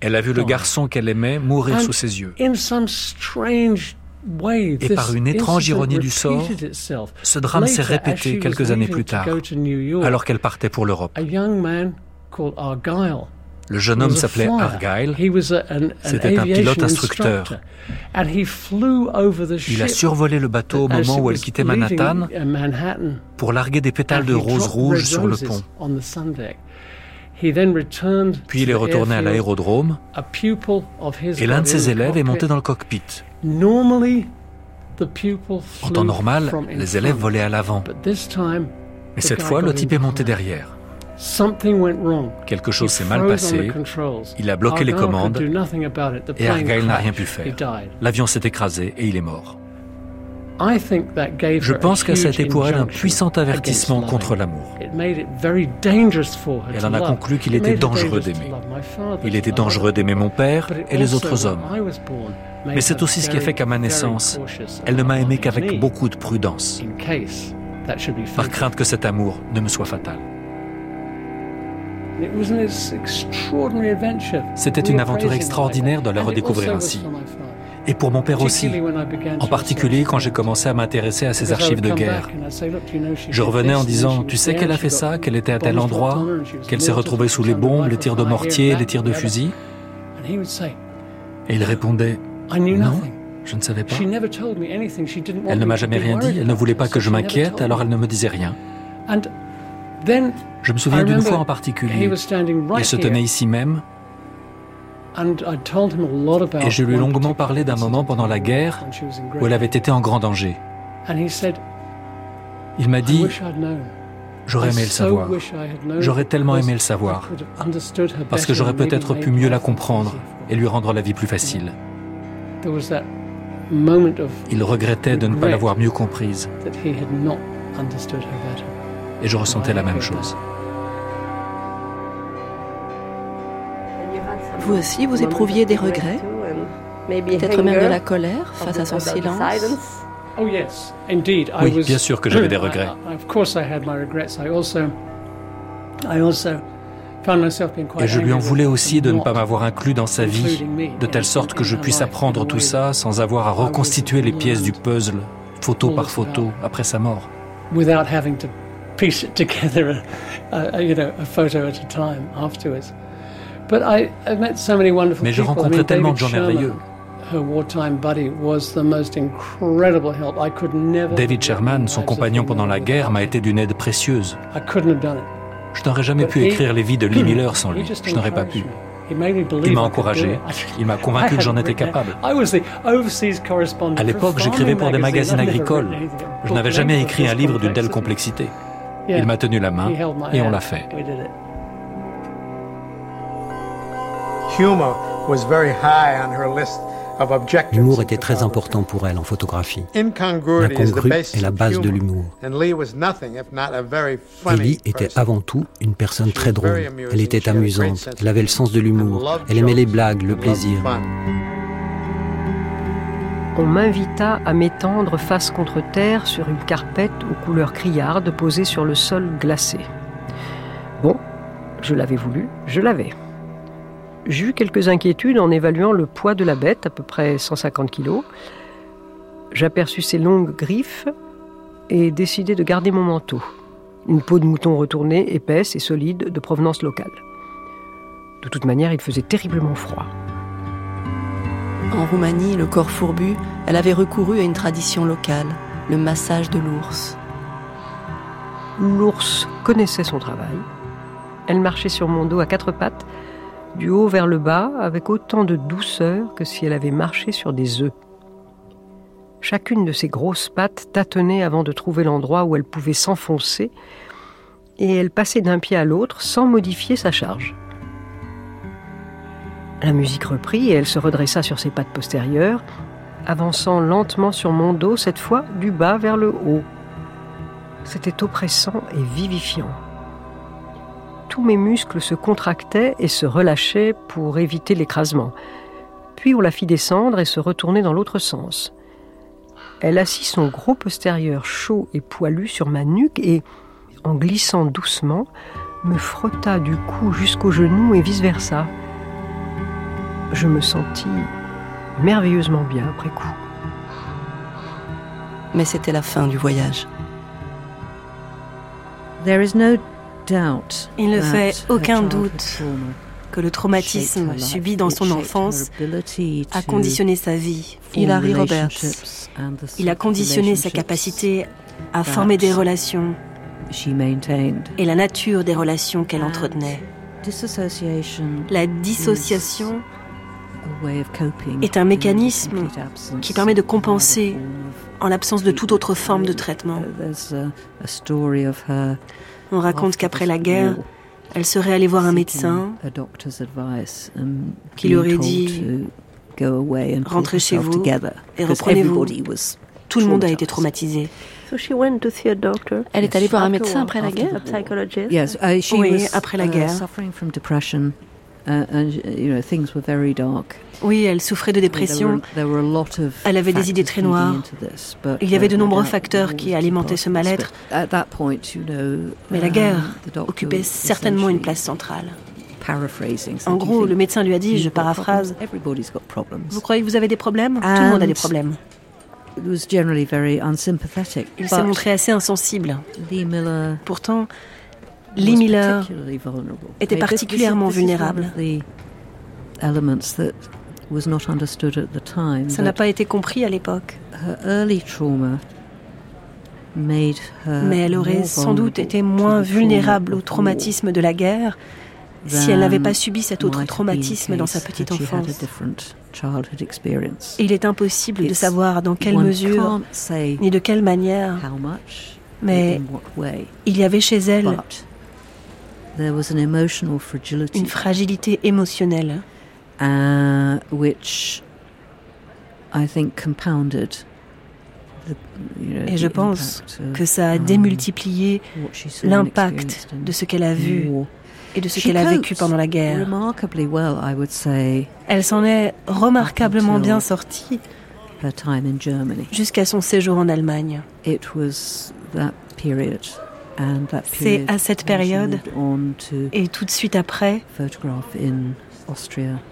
Elle a vu le garçon qu'elle aimait mourir sous ses yeux. Et par une étrange ironie du sort, ce drame s'est répété quelques années plus tard, alors qu'elle partait pour l'Europe. Le jeune homme s'appelait Argyle. C'était un pilote instructeur. Il a survolé le bateau au moment où elle quittait Manhattan pour larguer des pétales de rose rouge sur le pont. Puis il est retourné à l'aérodrome et l'un de ses élèves est monté dans le cockpit. En temps normal, les élèves volaient à l'avant. Mais cette fois, le type est monté derrière. Quelque chose s'est mal passé. Il a bloqué les commandes et Argyle n'a rien pu faire. L'avion s'est écrasé et il est mort. Je pense que ça a été pour elle un puissant avertissement contre l'amour. Elle en a conclu qu'il était dangereux d'aimer. Il était dangereux d'aimer mon père et les autres hommes. Mais c'est aussi ce qui a fait qu'à ma naissance, elle ne m'a aimé qu'avec beaucoup de prudence, par crainte que cet amour ne me soit fatal. C'était une aventure extraordinaire de la redécouvrir ainsi. Et pour mon père aussi, en particulier quand j'ai commencé à m'intéresser à ses archives de guerre. Je revenais en disant, tu sais qu'elle a fait ça, qu'elle était à tel endroit, qu'elle s'est retrouvée sous les bombes, les tirs de mortier, les tirs de fusil Et il répondait, non, je ne savais pas. Elle ne m'a jamais rien dit, elle ne voulait pas que je m'inquiète, alors elle ne me disait rien. Je me souviens d'une fois en particulier. Il se tenait ici même. Et je lui ai longuement parlé d'un moment pendant la guerre où elle avait été en grand danger. Il m'a dit, j'aurais aimé le savoir. J'aurais tellement aimé le savoir. Parce que j'aurais peut-être pu mieux la comprendre et lui rendre la vie plus facile. Il regrettait de ne pas l'avoir mieux comprise. Et je ressentais la même chose. Vous aussi, vous éprouviez des regrets? Peut-être même de la colère face à son silence? Oh, Oui, bien sûr que j'avais des regrets. Et je lui en voulais aussi de ne pas m'avoir inclus dans sa vie, de telle sorte que je puisse apprendre tout ça sans avoir à reconstituer les pièces du puzzle, photo par photo, après sa mort. Mais je rencontrais tellement de gens merveilleux. David Sherman, son compagnon pendant la guerre, m'a été d'une aide précieuse. Je n'aurais jamais pu écrire les vies de Lee Miller sans lui. Je n'aurais pas pu. Il m'a encouragé, il m'a convaincu que j'en étais capable. À l'époque, j'écrivais pour des magazines agricoles. Je n'avais jamais écrit un livre d'une telle complexité. Il m'a tenu la main et on l'a fait. L'humour était très important pour elle en photographie. L'incongru est la base de l'humour. Lee était avant tout une personne très drôle. Elle était amusante, elle avait le sens de l'humour, elle aimait les blagues, le plaisir. On m'invita à m'étendre face contre terre sur une carpette aux couleurs criardes posée sur le sol glacé. Bon, je l'avais voulu, je l'avais. J'eus quelques inquiétudes en évaluant le poids de la bête, à peu près 150 kg. J'aperçus ses longues griffes et décidai de garder mon manteau. Une peau de mouton retournée, épaisse et solide, de provenance locale. De toute manière, il faisait terriblement froid. En Roumanie, le corps fourbu, elle avait recouru à une tradition locale, le massage de l'ours. L'ours connaissait son travail. Elle marchait sur mon dos à quatre pattes du haut vers le bas, avec autant de douceur que si elle avait marché sur des œufs. Chacune de ses grosses pattes tâtonnait avant de trouver l'endroit où elle pouvait s'enfoncer, et elle passait d'un pied à l'autre sans modifier sa charge. La musique reprit et elle se redressa sur ses pattes postérieures, avançant lentement sur mon dos, cette fois du bas vers le haut. C'était oppressant et vivifiant tous mes muscles se contractaient et se relâchaient pour éviter l'écrasement. Puis on la fit descendre et se retourner dans l'autre sens. Elle assit son gros postérieur chaud et poilu sur ma nuque et, en glissant doucement, me frotta du cou jusqu'au genou et vice-versa. Je me sentis merveilleusement bien après coup. Mais c'était la fin du voyage. There is no il ne fait aucun doute que le traumatisme subi dans son enfance a conditionné sa vie. Hilary Roberts. Il a conditionné sa capacité à former des relations et la nature des relations qu'elle entretenait. La dissociation est un mécanisme qui permet de compenser en l'absence de toute autre forme de traitement. On raconte qu'après la guerre, elle serait allée voir un médecin qui lui aurait dit rentrez chez vous et reprenez-vous. Tout le monde a été traumatisé. Elle est allée voir un médecin après la guerre Oui, après la uh, guerre. Oui, elle souffrait de dépression. Elle avait des idées très noires. Il y avait de nombreux facteurs qui alimentaient ce mal-être. Mais la guerre occupait certainement une place centrale. En gros, le médecin lui a dit, je paraphrase, Vous croyez que vous avez des problèmes? Tout le monde a des problèmes. Il s'est montré assez insensible. Pourtant, Lee Miller était particulièrement vulnérable. Ça n'a pas été compris à l'époque. Mais elle aurait sans doute été moins vulnérable au traumatisme de la guerre si elle n'avait pas subi cet autre traumatisme dans sa petite enfance. Il est impossible de savoir dans quelle mesure ni de quelle manière, mais il y avait chez elle une fragilité émotionnelle. Uh, which Et je pense que ça a um, démultiplié l'impact de ce qu'elle a vu et de ce qu'elle a vécu pendant la guerre. Elle s'en est remarquablement bien sortie. jusqu'à son séjour en Allemagne. C'est à cette période et tout de suite après,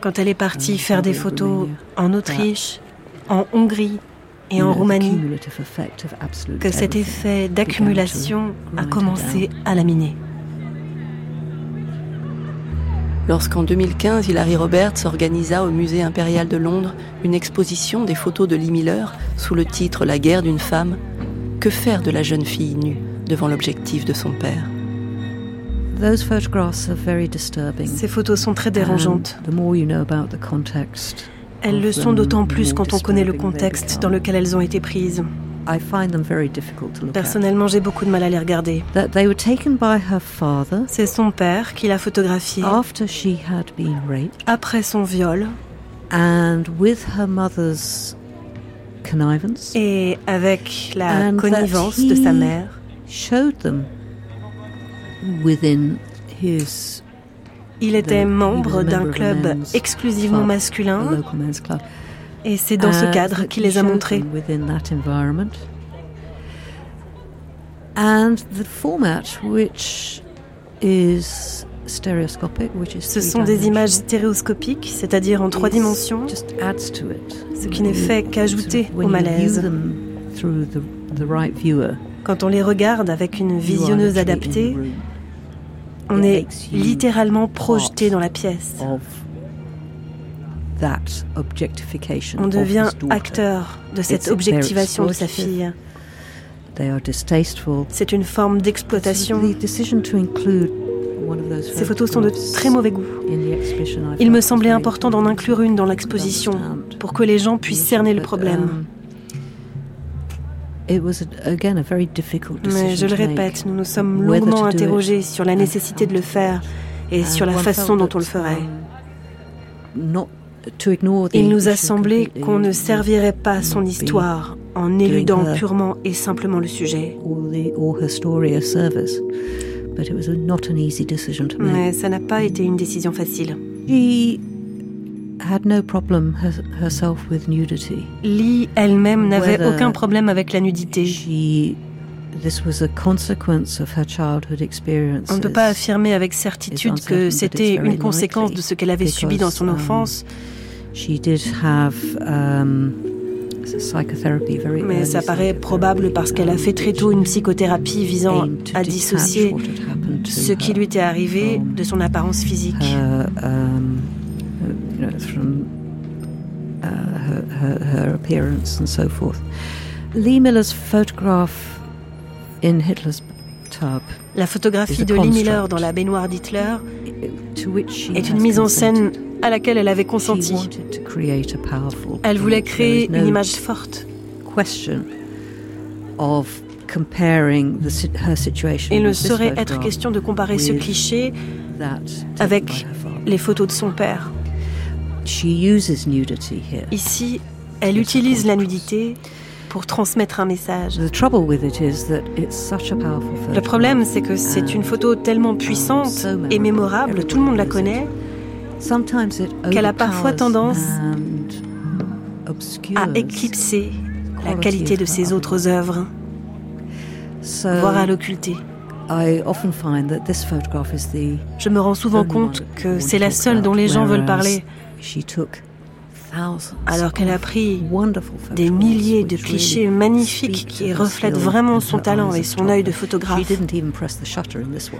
quand elle est partie faire des photos en Autriche, en Hongrie et en Roumanie, que cet effet d'accumulation a commencé à laminer. Lorsqu'en 2015, Hilary Roberts organisa au Musée impérial de Londres une exposition des photos de Lee Miller sous le titre La guerre d'une femme, que faire de la jeune fille nue? Devant l'objectif de son père Ces photos sont très dérangeantes. Elles le sont d'autant plus quand on connaît le contexte dans lequel elles ont été prises. Personnellement, j'ai beaucoup de mal à les regarder. C'est son père qui l'a photographiée après son viol. Et avec la connivence de sa mère. Il était membre d'un club exclusivement masculin. et c'est dans ce cadre qu'il les a montrés. Ce sont des images stéréoscopiques, c'est-à-dire en trois dimensions, ce qui n'est fait qu'ajouter au malaise. Quand on les regarde avec une visionneuse adaptée, on est littéralement projeté dans la pièce. On devient acteur de cette objectivation de sa fille. C'est une forme d'exploitation. Ces photos sont de très mauvais goût. Il me semblait important d'en inclure une dans l'exposition pour que les gens puissent cerner le problème. Um, Mais je le répète, nous nous sommes longuement interrogés sur la nécessité de le faire et sur la façon dont on le ferait. Il nous a semblé qu'on ne servirait pas son histoire en éludant purement et simplement le sujet. Mais ça n'a pas été une décision facile. Lee elle-même n'avait aucun problème avec la nudité. On ne peut pas affirmer avec certitude que c'était une conséquence de ce qu'elle avait subi dans son um, enfance. Um, Mais ça paraît probable parce qu'elle a fait très tôt une psychothérapie visant à dissocier ce qui lui était arrivé de son apparence physique. Lee Miller's photograph la photographie de Lee Miller dans la baignoire d'Hitler est une mise en scène à laquelle elle avait consenti. Elle voulait créer une image forte. Il ne saurait être question de comparer ce cliché avec les photos de son père. Ici, elle utilise la nudité pour transmettre un message. Le problème, c'est que c'est une photo tellement puissante et mémorable, tout le monde la connaît, qu'elle a parfois tendance à éclipser la qualité de ses autres œuvres, voire à l'occulter. Je me rends souvent compte que c'est la seule dont les gens veulent parler alors qu'elle a pris des milliers de clichés magnifiques qui reflètent vraiment son talent et son œil de photographe.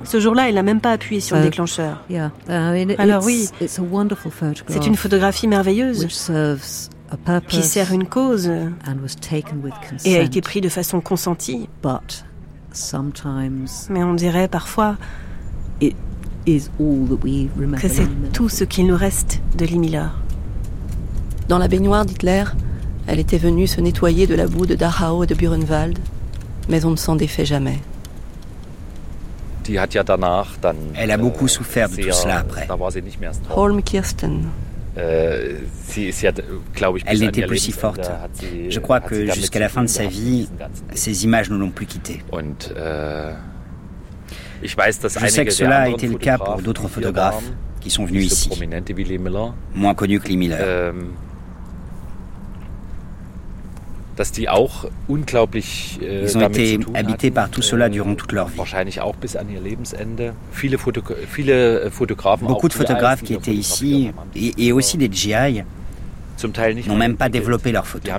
Ce jour-là, elle n'a même pas appuyé sur le déclencheur. Alors oui, c'est une photographie merveilleuse qui sert une cause et a été prise de façon consentie. Mais on dirait parfois que c'est tout ce qu'il nous reste de Lee Miller. Dans la baignoire d'Hitler, elle était venue se nettoyer de la boue de Dachau et de Burenwald, mais on ne s'en défait jamais. Elle a beaucoup souffert de tout cela après. Holm Kirsten, Elle n'était plus si forte. Je crois que jusqu'à la fin de sa vie, ces images ne l'ont plus quittée. Je sais que cela a été le cas pour d'autres photographes qui sont venus ici, moins connus que Lee Miller. Ils ont été habités par tout cela durant toute leur vie. Beaucoup de photographes qui étaient ici, et, aussi des GI, n'ont même pas développé leurs photos.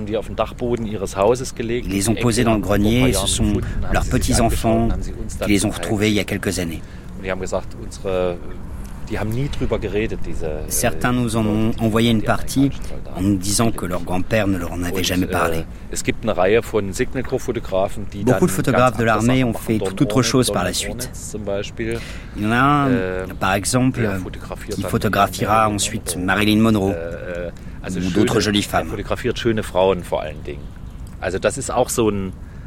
Ils les ont posées dans le grenier et ce sont leurs petits-enfants qui les ont retrouvés il y a quelques années. Certains nous en ont envoyé une partie en nous disant que leur grand-père ne leur en avait jamais parlé. Beaucoup de photographes de l'armée ont fait tout autre chose par la suite. Il y en a un, par exemple, qui photographiera ensuite Marilyn Monroe ou d'autres jolies femmes.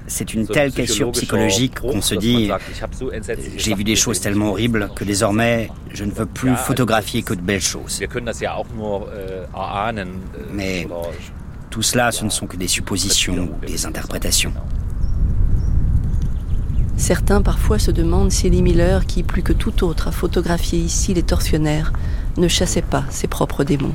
C'est une telle cassure psychologique qu'on se dit j'ai vu des choses tellement horribles que désormais je ne veux plus photographier que de belles choses. Mais tout cela, ce ne sont que des suppositions ou des interprétations. Certains parfois se demandent si Lee Miller, qui plus que tout autre a photographié ici les tortionnaires, ne chassait pas ses propres démons.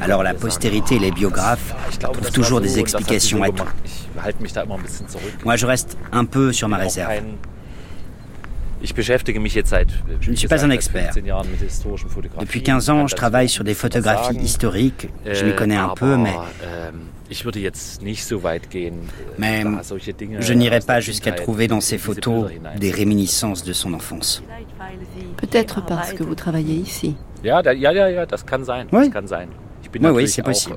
Alors la postérité et les biographes trouvent toujours des explications à tout. Moi, je reste un peu sur ma réserve. Je ne suis pas un expert. Depuis 15 ans, je travaille sur des photographies historiques. Je m'y connais un peu, mais... Mais je n'irai pas jusqu'à trouver dans ces photos des réminiscences de son enfance. Peut-être parce que vous travaillez ici. Oui, oui, c'est possible.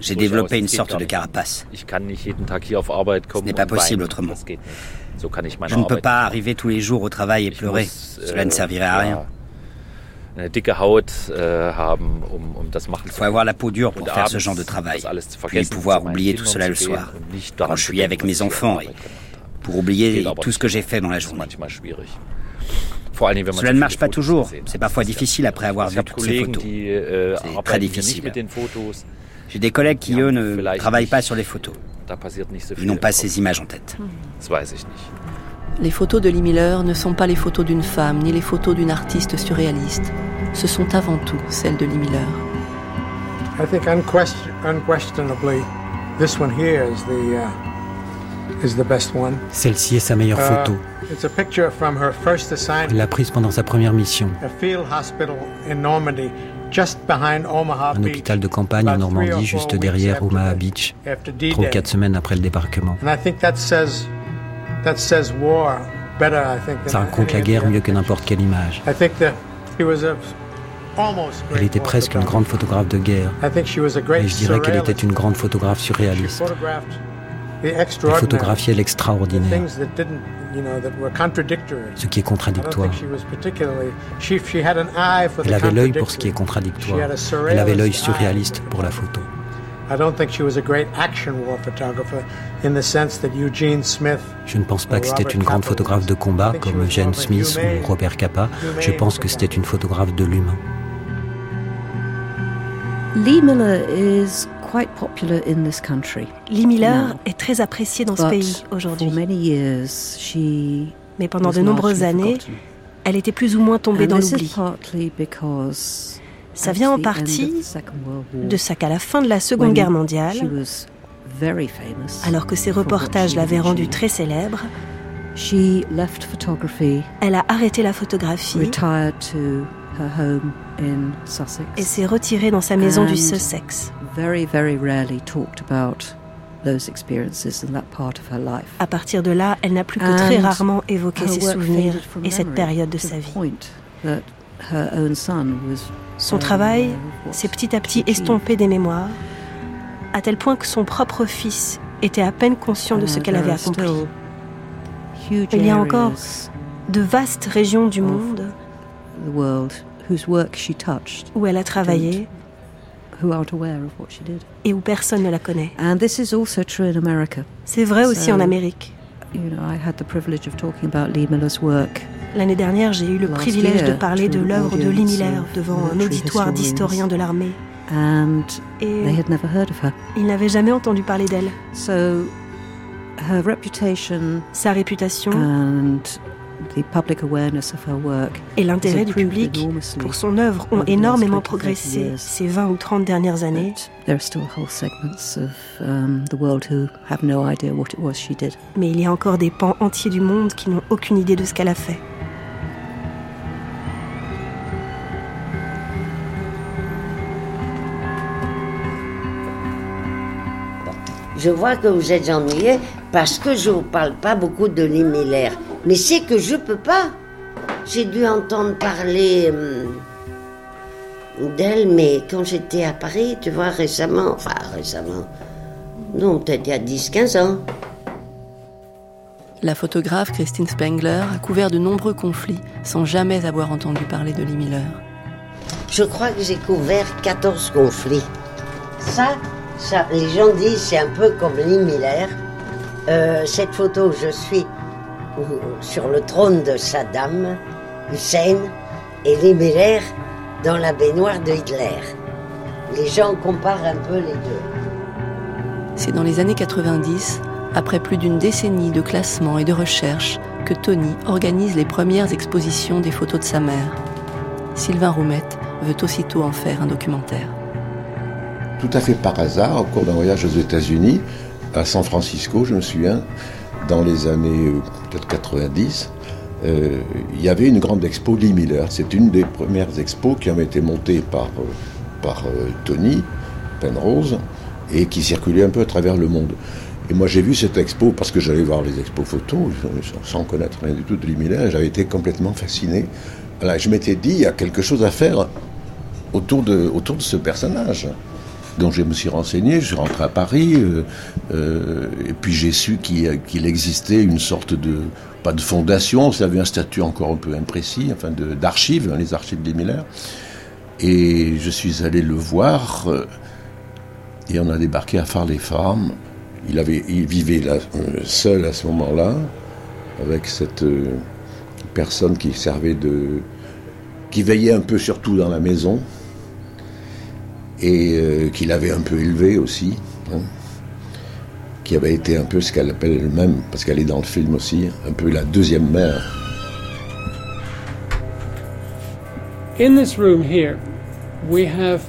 J'ai développé une sorte de carapace. Ce n'est pas possible autrement. Je ne peux pas arriver tous les jours au travail et pleurer. Cela ne servirait à rien. Il faut avoir la peau dure pour faire ce genre de travail, puis pouvoir oublier tout cela le soir, quand je suis avec mes enfants, et pour oublier tout ce que j'ai fait dans la journée. Cela ne marche pas toujours. C'est parfois difficile après avoir vu toutes ces photos. C'est très difficile. J'ai des collègues qui, eux, ne travaillent pas sur les photos. Ils n'ont pas ces images en tête. Les photos de Lee Miller ne sont pas les photos d'une femme ni les photos d'une artiste surréaliste. Ce sont avant tout celles de Lee Miller. Celle-ci est sa meilleure uh, photo. Elle l'a prise pendant sa première mission. Un hôpital de campagne en Normandie, juste derrière Omaha Beach, trois ou quatre semaines après le débarquement. Ça raconte la guerre mieux que n'importe quelle image. Elle était presque une grande photographe de guerre. Et je dirais qu'elle était une grande photographe surréaliste. Elle photographiait l'extraordinaire, ce qui est contradictoire. Elle avait l'œil pour ce qui est contradictoire. Elle avait l'œil surréaliste pour la photo. Je ne pense pas que c'était une grande photographe de combat comme Eugene Smith ou Robert Capa. Je pense que c'était une photographe de l'humain. Lee Miller is quite popular in this country. Lee Miller est très appréciée dans ce pays aujourd'hui. Mais pendant de nombreuses années, elle était plus ou moins tombée dans l'oubli. Ça vient en partie de ça qu'à la fin de la Seconde Guerre mondiale, alors que ses reportages l'avaient rendue très célèbre, elle a arrêté la photographie et s'est retirée dans sa maison du Sussex. À partir de là, elle n'a plus que très rarement évoqué ses souvenirs et cette période de sa vie. Son travail s'est petit à petit estompé des mémoires, à tel point que son propre fils était à peine conscient de ce qu'elle avait accompli. Il y a encore de vastes régions du monde où elle a travaillé et où personne ne la connaît. C'est vrai aussi en Amérique. L'année dernière, j'ai eu le privilège de parler de l'œuvre de Lee Miller devant un auditoire d'historiens de l'armée. Et ils n'avaient jamais entendu parler d'elle. Sa réputation et l'intérêt du public pour son œuvre ont énormément progressé ces 20 ou 30 dernières années. Mais il y a encore des pans entiers du monde qui n'ont aucune idée de ce qu'elle a fait. Je vois que vous êtes ennuyé parce que je ne vous parle pas beaucoup de Lee Miller. Mais c'est que je peux pas. J'ai dû entendre parler hum, d'elle, mais quand j'étais à Paris, tu vois, récemment, enfin récemment, non, peut-être il y a 10-15 ans. La photographe Christine Spengler a couvert de nombreux conflits sans jamais avoir entendu parler de Lee Miller. Je crois que j'ai couvert 14 conflits. Ça, ça, les gens disent c'est un peu comme Lee Miller. Euh, cette photo, je suis sur le trône de Saddam Hussein et Miller dans la baignoire de Hitler. Les gens comparent un peu les deux. C'est dans les années 90, après plus d'une décennie de classement et de recherche, que Tony organise les premières expositions des photos de sa mère. Sylvain Roumette veut aussitôt en faire un documentaire. Tout à fait par hasard, au cours d'un voyage aux États-Unis, à San Francisco, je me souviens, dans les années euh, peut-être 90, euh, il y avait une grande expo Lee Miller. C'est une des premières expos qui avait été montée par, euh, par Tony Penrose et qui circulait un peu à travers le monde. Et moi j'ai vu cette expo parce que j'allais voir les expos photos sans connaître rien du tout de Lee Miller. J'avais été complètement fasciné. Voilà, je m'étais dit il y a quelque chose à faire autour de, autour de ce personnage. Donc je me suis renseigné, je suis rentré à Paris, euh, euh, et puis j'ai su qu'il existait une sorte de, pas de fondation, ça avait un statut encore un peu imprécis, enfin d'archives, les archives des Miller. Et je suis allé le voir, euh, et on a débarqué à Farley Farm. Il, avait, il vivait là, seul à ce moment-là, avec cette personne qui servait de. qui veillait un peu sur tout dans la maison et euh, qu'il avait un peu élevé aussi, hein, qui avait été un peu ce qu'elle appelle elle-même, parce qu'elle est dans le film aussi, un peu la deuxième mère.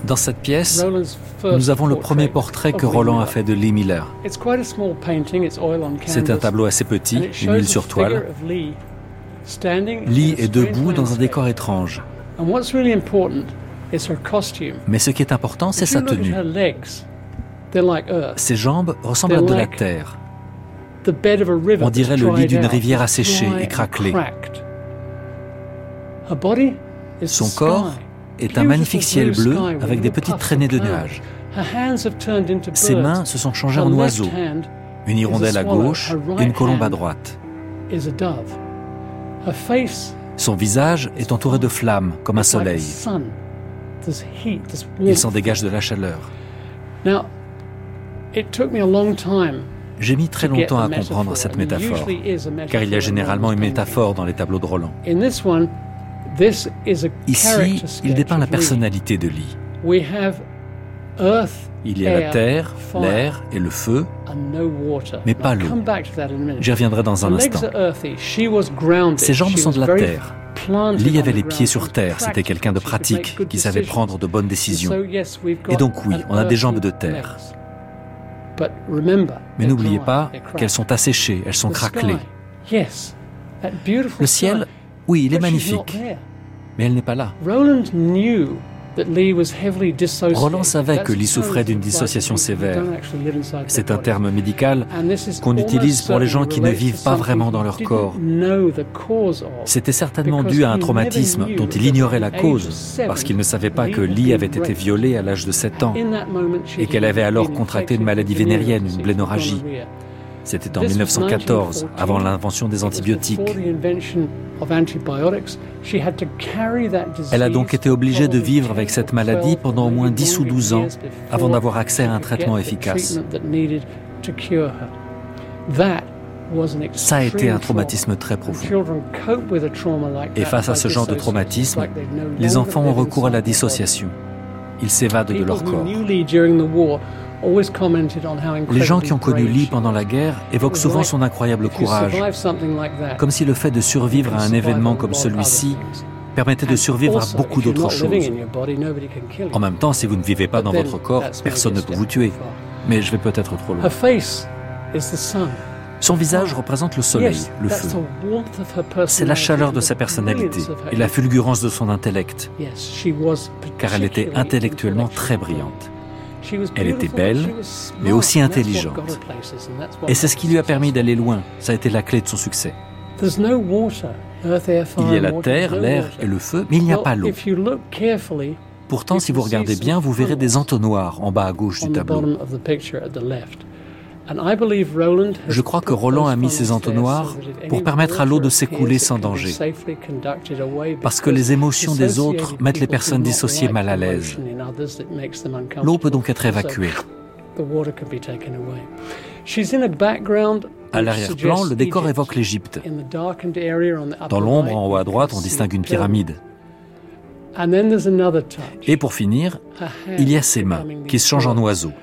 Dans cette pièce, nous avons le premier portrait que Roland a fait de Lee Miller. C'est un tableau assez petit, une huile sur toile. Lee est debout dans un décor étrange. Mais ce qui est important, c'est sa tenue. Ses jambes ressemblent à de la terre. On dirait le lit d'une rivière asséchée et craquelée. Son corps est un magnifique ciel bleu avec des petites traînées de nuages. Ses mains se sont changées en oiseaux, une hirondelle à gauche et une colombe à droite. Son visage est entouré de flammes comme un soleil. Il s'en dégage de la chaleur. J'ai mis très longtemps à comprendre cette métaphore, car il y a généralement une métaphore dans les tableaux de Roland. Ici, il dépeint la personnalité de Lee. Il y a la terre, l'air et le feu, mais pas l'eau. J'y reviendrai dans un instant. Ses jambes sont de la terre. Lee avait les pieds sur terre, c'était quelqu'un de pratique, qui savait prendre de bonnes décisions. Et donc oui, on a des jambes de terre. Mais n'oubliez pas qu'elles sont asséchées, elles sont craquelées. Le ciel, oui, il est magnifique, mais elle n'est pas là. Roland savait que Lee souffrait d'une dissociation sévère. C'est un terme médical qu'on utilise pour les gens qui ne vivent pas vraiment dans leur corps. C'était certainement dû à un traumatisme dont il ignorait la cause, parce qu'il ne savait pas que Lee avait été violée à l'âge de 7 ans et qu'elle avait alors contracté une maladie vénérienne, une blénorragie. C'était en 1914, avant l'invention des antibiotiques. Elle a donc été obligée de vivre avec cette maladie pendant au moins 10 ou 12 ans avant d'avoir accès à un traitement efficace. Ça a été un traumatisme très profond. Et face à ce genre de traumatisme, les enfants ont recours à la dissociation. Ils s'évadent de leur corps. Les gens qui ont connu Lee pendant la guerre évoquent souvent son incroyable courage, comme si le fait de survivre à un événement comme celui-ci permettait de survivre à beaucoup d'autres choses. En même temps, si vous ne vivez pas dans votre corps, personne ne peut vous tuer. Mais je vais peut-être trop loin. Son visage représente le soleil, le feu. C'est la chaleur de sa personnalité et la fulgurance de son intellect, car elle était intellectuellement très brillante. Elle était belle, mais aussi intelligente. Et c'est ce qui lui a permis d'aller loin. Ça a été la clé de son succès. Il y a la terre, l'air et le feu, mais il n'y a pas l'eau. Pourtant, si vous regardez bien, vous verrez des entonnoirs en bas à gauche du tableau. Je crois que Roland a mis ces entonnoirs pour permettre à l'eau de s'écouler sans danger. Parce que les émotions des autres mettent les personnes dissociées mal à l'aise. L'eau peut donc être évacuée. À l'arrière-plan, le décor évoque l'Égypte. Dans l'ombre, en haut à droite, on distingue une pyramide. Et pour finir, il y a ses mains qui se changent en oiseaux.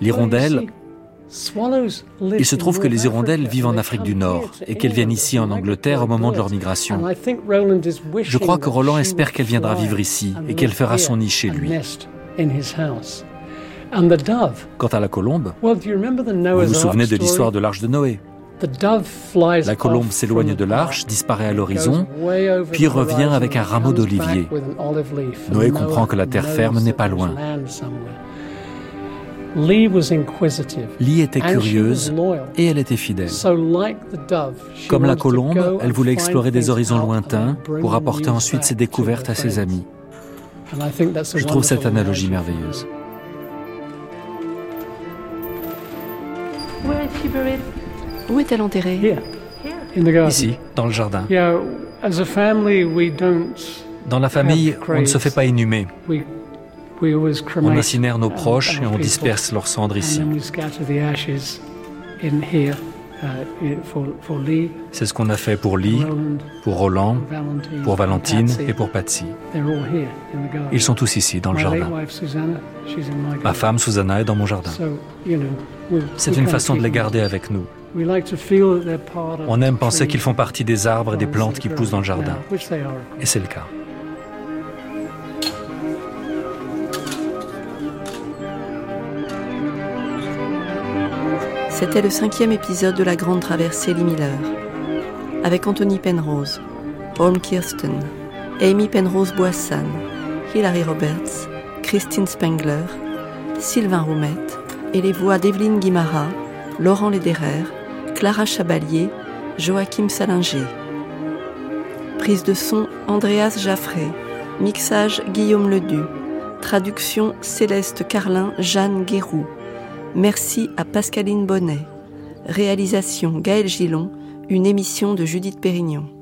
L'hirondelle, il se trouve que les hirondelles vivent en Afrique du Nord et qu'elles viennent ici en Angleterre au moment de leur migration. Je crois que Roland espère qu'elle viendra vivre ici et qu'elle fera son nid chez lui. Quant à la colombe, vous vous souvenez de l'histoire de l'arche de Noé? La colombe s'éloigne de l'arche, disparaît à l'horizon, puis revient avec un rameau d'olivier. Noé comprend que la terre ferme n'est pas loin. Lee était curieuse et elle était fidèle. Comme la colombe, elle voulait explorer des horizons lointains pour apporter ensuite ses découvertes à ses amis. Je trouve cette analogie merveilleuse. Où est-elle enterrée? Ici, dans le jardin. Dans la famille, on ne se fait pas inhumer. On incinère nos proches et on disperse leurs cendres ici. C'est ce qu'on a fait pour Lee, pour Roland, pour Valentine et pour Patsy. Ils sont tous ici, dans le jardin. Ma femme, Susanna, est dans mon jardin. C'est une façon de les garder avec nous. On aime penser qu'ils font partie des arbres et des plantes qui poussent dans le jardin. Et c'est le cas. C'était le cinquième épisode de La Grande Traversée Lee Miller, avec Anthony Penrose, Holm Kirsten, Amy Penrose-Boissan, Hilary Roberts, Christine Spengler, Sylvain Roumette et les voix d'Evelyne Guimara, Laurent Lederer, Clara Chabalier, Joachim Salinger. Prise de son Andreas Jaffré, mixage Guillaume Ledu, traduction Céleste Carlin, Jeanne Guéroux. Merci à Pascaline Bonnet. Réalisation Gaël Gillon, une émission de Judith Pérignon.